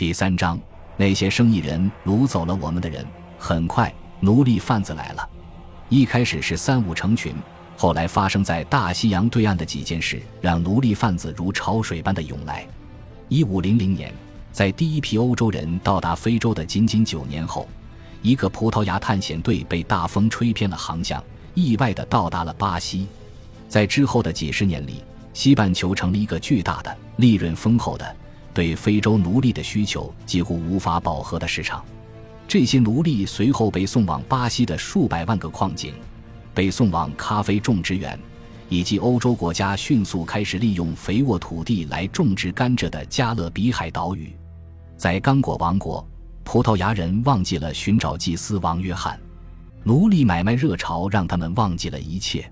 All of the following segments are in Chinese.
第三章，那些生意人掳走了我们的人。很快，奴隶贩子来了。一开始是三五成群，后来发生在大西洋对岸的几件事，让奴隶贩子如潮水般的涌来。一五零零年，在第一批欧洲人到达非洲的仅仅九年后，一个葡萄牙探险队被大风吹偏了航向，意外地到达了巴西。在之后的几十年里，西半球成了一个巨大的、利润丰厚的。对非洲奴隶的需求几乎无法饱和的市场，这些奴隶随后被送往巴西的数百万个矿井，被送往咖啡种植园，以及欧洲国家迅速开始利用肥沃土地来种植甘蔗的加勒比海岛屿。在刚果王国，葡萄牙人忘记了寻找祭司王约翰，奴隶买卖热潮让他们忘记了一切。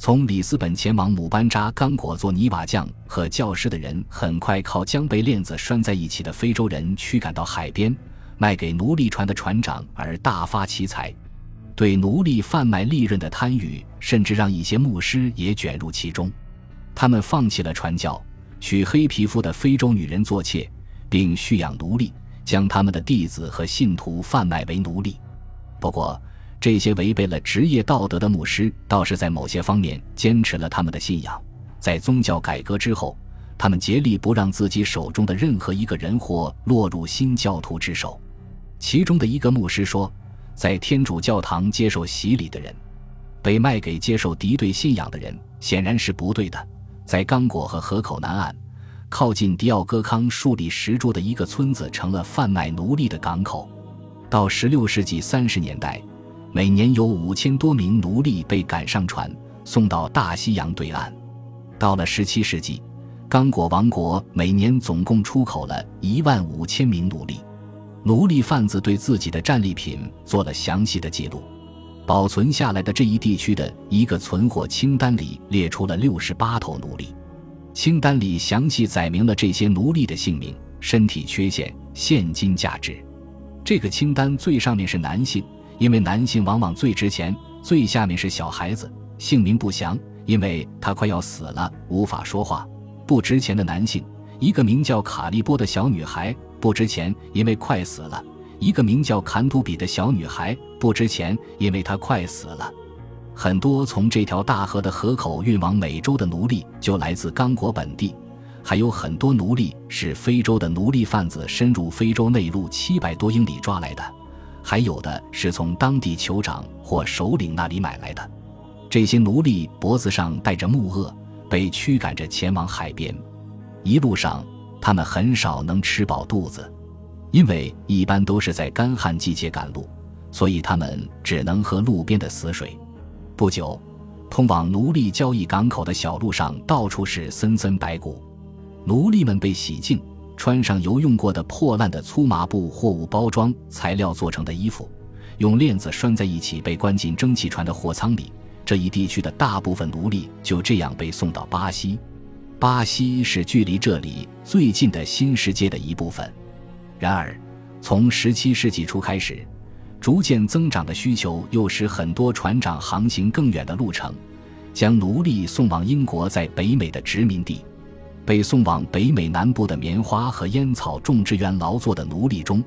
从里斯本前往姆班扎刚果做泥瓦匠和教师的人，很快靠将被链子拴在一起的非洲人驱赶到海边，卖给奴隶船的船长而大发其财。对奴隶贩卖利润的贪欲，甚至让一些牧师也卷入其中。他们放弃了传教，娶黑皮肤的非洲女人做妾，并蓄养奴隶，将他们的弟子和信徒贩卖为奴隶。不过，这些违背了职业道德的牧师，倒是在某些方面坚持了他们的信仰。在宗教改革之后，他们竭力不让自己手中的任何一个人或落入新教徒之手。其中的一个牧师说，在天主教堂接受洗礼的人，被卖给接受敌对信仰的人，显然是不对的。在刚果和河口南岸，靠近迪奥戈康树立石柱的一个村子，成了贩卖奴隶的港口。到16世纪30年代。每年有五千多名奴隶被赶上船，送到大西洋对岸。到了十七世纪，刚果王国每年总共出口了一万五千名奴隶。奴隶贩子对自己的战利品做了详细的记录，保存下来的这一地区的一个存货清单里列出了六十八头奴隶。清单里详细载明了这些奴隶的姓名、身体缺陷、现金价值。这个清单最上面是男性。因为男性往往最值钱，最下面是小孩子，姓名不详，因为他快要死了，无法说话。不值钱的男性，一个名叫卡利波的小女孩不值钱，因为快死了；一个名叫坎图比的小女孩不值钱，因为她快死了。很多从这条大河的河口运往美洲的奴隶就来自刚果本地，还有很多奴隶是非洲的奴隶贩子深入非洲内陆七百多英里抓来的。还有的是从当地酋长或首领那里买来的，这些奴隶脖子上带着木轭，被驱赶着前往海边。一路上，他们很少能吃饱肚子，因为一般都是在干旱季节赶路，所以他们只能喝路边的死水。不久，通往奴隶交易港口的小路上到处是森森白骨，奴隶们被洗净。穿上油用过的破烂的粗麻布货物包装材料做成的衣服，用链子拴在一起，被关进蒸汽船的货舱里。这一地区的大部分奴隶就这样被送到巴西。巴西是距离这里最近的新世界的一部分。然而，从17世纪初开始，逐渐增长的需求又使很多船长航行更远的路程，将奴隶送往英国在北美的殖民地。被送往北美南部的棉花和烟草种植园劳作的奴隶中，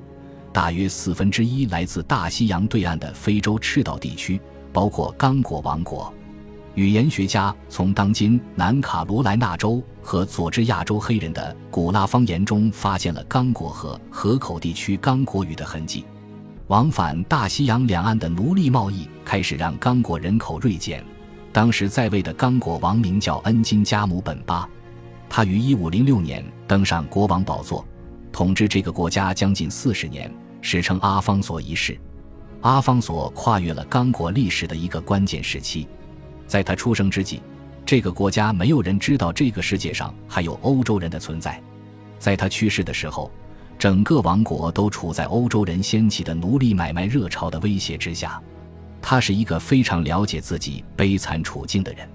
大约四分之一来自大西洋对岸的非洲赤道地区，包括刚果王国。语言学家从当今南卡罗来纳州和佐治亚州黑人的古拉方言中发现了刚果河河口地区刚果语的痕迹。往返大西洋两岸的奴隶贸易开始让刚果人口锐减。当时在位的刚果王名叫恩金加姆本巴。他于一五零六年登上国王宝座，统治这个国家将近四十年，史称阿方索一世。阿方索跨越了刚果历史的一个关键时期。在他出生之际，这个国家没有人知道这个世界上还有欧洲人的存在。在他去世的时候，整个王国都处在欧洲人掀起的奴隶买卖热潮的威胁之下。他是一个非常了解自己悲惨处境的人。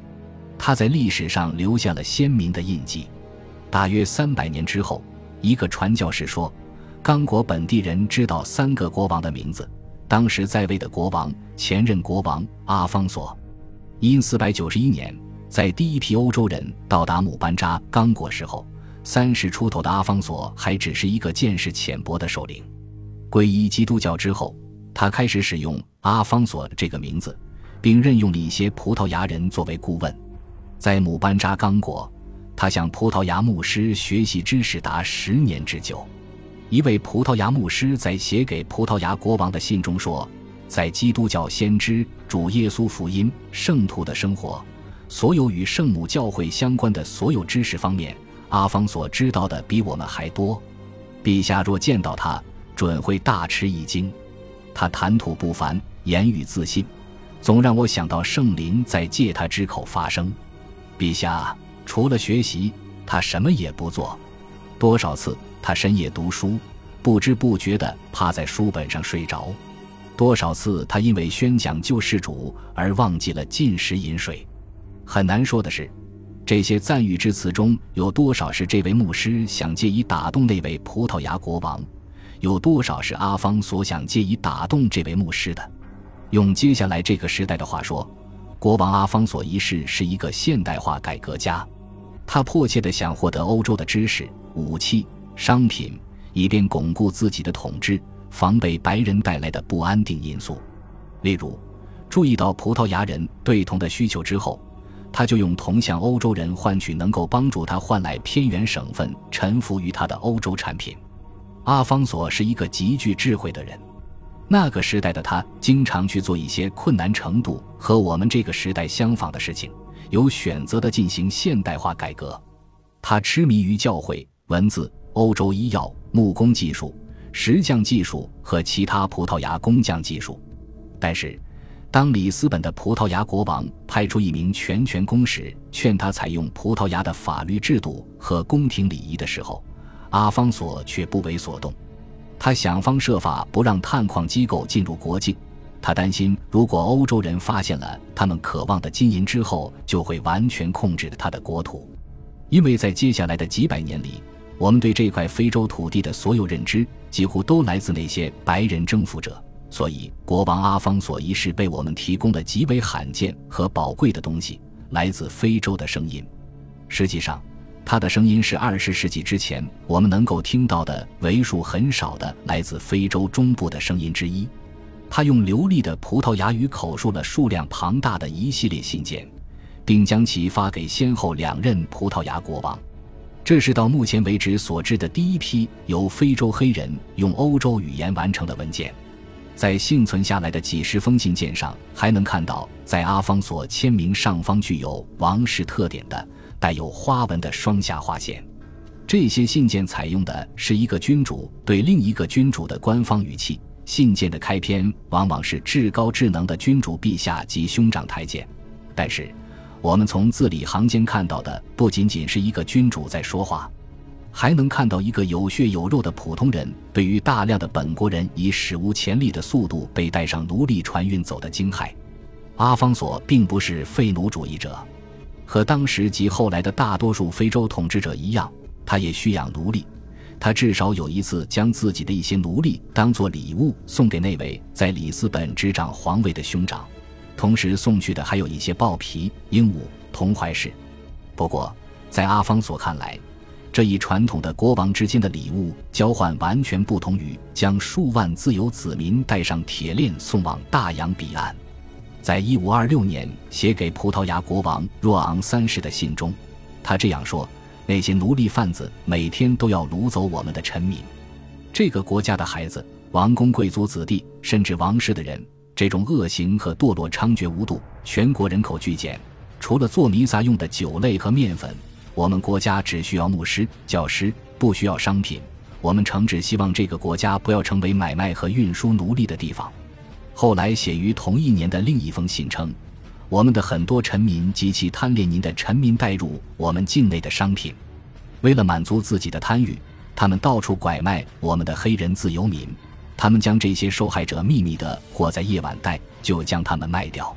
他在历史上留下了鲜明的印记。大约三百年之后，一个传教士说：“刚果本地人知道三个国王的名字。当时在位的国王，前任国王阿方索。因四百九十一年，在第一批欧洲人到达姆班扎刚果时候，三十出头的阿方索还只是一个见识浅薄的首领。皈依基督教之后，他开始使用阿方索这个名字，并任用了一些葡萄牙人作为顾问。在姆班扎刚果，他向葡萄牙牧师学习知识达十年之久。一位葡萄牙牧师在写给葡萄牙国王的信中说：“在基督教先知、主耶稣福音、圣徒的生活，所有与圣母教会相关的所有知识方面。”阿方索知道的比我们还多，陛下若见到他，准会大吃一惊。他谈吐不凡，言语自信，总让我想到圣灵在借他之口发声。陛下除了学习，他什么也不做。多少次他深夜读书，不知不觉地趴在书本上睡着；多少次他因为宣讲救世主而忘记了进食饮水。很难说的是。这些赞誉之词中有多少是这位牧师想借以打动那位葡萄牙国王？有多少是阿方所想借以打动这位牧师的？用接下来这个时代的话说，国王阿方索一世是一个现代化改革家，他迫切地想获得欧洲的知识、武器、商品，以便巩固自己的统治，防备白人带来的不安定因素。例如，注意到葡萄牙人对铜的需求之后。他就用铜向欧洲人换取能够帮助他换来偏远省份臣服于他的欧洲产品。阿方索是一个极具智慧的人，那个时代的他经常去做一些困难程度和我们这个时代相仿的事情，有选择地进行现代化改革。他痴迷于教会、文字、欧洲医药、木工技术、石匠技术和其他葡萄牙工匠技术，但是。当里斯本的葡萄牙国王派出一名全权公使劝他采用葡萄牙的法律制度和宫廷礼仪的时候，阿方索却不为所动。他想方设法不让探矿机构进入国境，他担心如果欧洲人发现了他们渴望的金银之后，就会完全控制他的国土。因为在接下来的几百年里，我们对这块非洲土地的所有认知几乎都来自那些白人征服者。所以，国王阿方索一世为我们提供了极为罕见和宝贵的东西——来自非洲的声音。实际上，他的声音是二十世纪之前我们能够听到的为数很少的来自非洲中部的声音之一。他用流利的葡萄牙语口述了数量庞大的一系列信件，并将其发给先后两任葡萄牙国王。这是到目前为止所知的第一批由非洲黑人用欧洲语言完成的文件。在幸存下来的几十封信件上，还能看到在阿方索签名上方具有王室特点的带有花纹的双下划线。这些信件采用的是一个君主对另一个君主的官方语气。信件的开篇往往是至高智能的君主陛下及兄长台见。但是，我们从字里行间看到的不仅仅是一个君主在说话。还能看到一个有血有肉的普通人对于大量的本国人以史无前例的速度被带上奴隶船运走的惊骇。阿方索并不是废奴主义者，和当时及后来的大多数非洲统治者一样，他也需养奴隶。他至少有一次将自己的一些奴隶当作礼物送给那位在里斯本执掌皇位的兄长，同时送去的还有一些豹皮、鹦鹉、铜怀饰。不过，在阿方索看来，这一传统的国王之间的礼物交换完全不同于将数万自由子民带上铁链送往大洋彼岸。在一五二六年写给葡萄牙国王若昂三世的信中，他这样说：“那些奴隶贩子每天都要掳走我们的臣民，这个国家的孩子、王公贵族子弟，甚至王室的人，这种恶行和堕落猖獗无度，全国人口剧减，除了做弥撒用的酒类和面粉。”我们国家只需要牧师、教师，不需要商品。我们诚挚希望这个国家不要成为买卖和运输奴隶的地方。后来写于同一年的另一封信称：“我们的很多臣民极其贪恋您的臣民带入我们境内的商品，为了满足自己的贪欲，他们到处拐卖我们的黑人自由民。他们将这些受害者秘密地或在夜晚带，就将他们卖掉。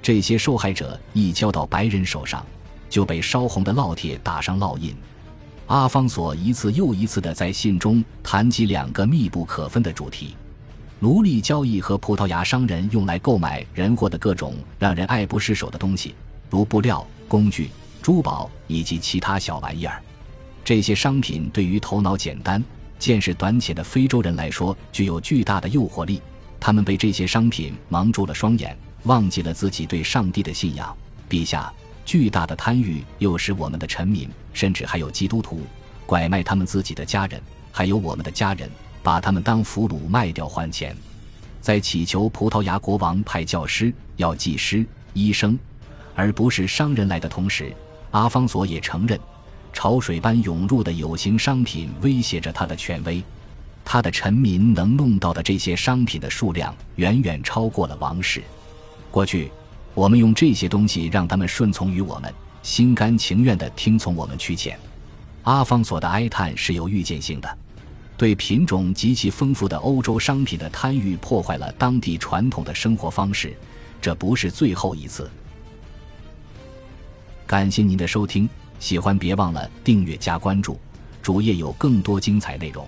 这些受害者一交到白人手上。”就被烧红的烙铁打上烙印。阿方索一次又一次地在信中谈及两个密不可分的主题：奴隶交易和葡萄牙商人用来购买人货的各种让人爱不释手的东西，如布料、工具、珠宝以及其他小玩意儿。这些商品对于头脑简单、见识短浅的非洲人来说具有巨大的诱惑力，他们被这些商品蒙住了双眼，忘记了自己对上帝的信仰。陛下，巨大的贪欲又使我们的臣民，甚至还有基督徒，拐卖他们自己的家人，还有我们的家人，把他们当俘虏卖掉换钱。在祈求葡萄牙国王派教师、药剂师、医生，而不是商人来的同时，阿方索也承认。潮水般涌入的有形商品威胁着他的权威，他的臣民能弄到的这些商品的数量远远超过了王室。过去，我们用这些东西让他们顺从于我们，心甘情愿地听从我们驱遣。阿方索的哀叹是有预见性的，对品种极其丰富的欧洲商品的贪欲破坏了当地传统的生活方式，这不是最后一次。感谢您的收听。喜欢别忘了订阅加关注，主页有更多精彩内容。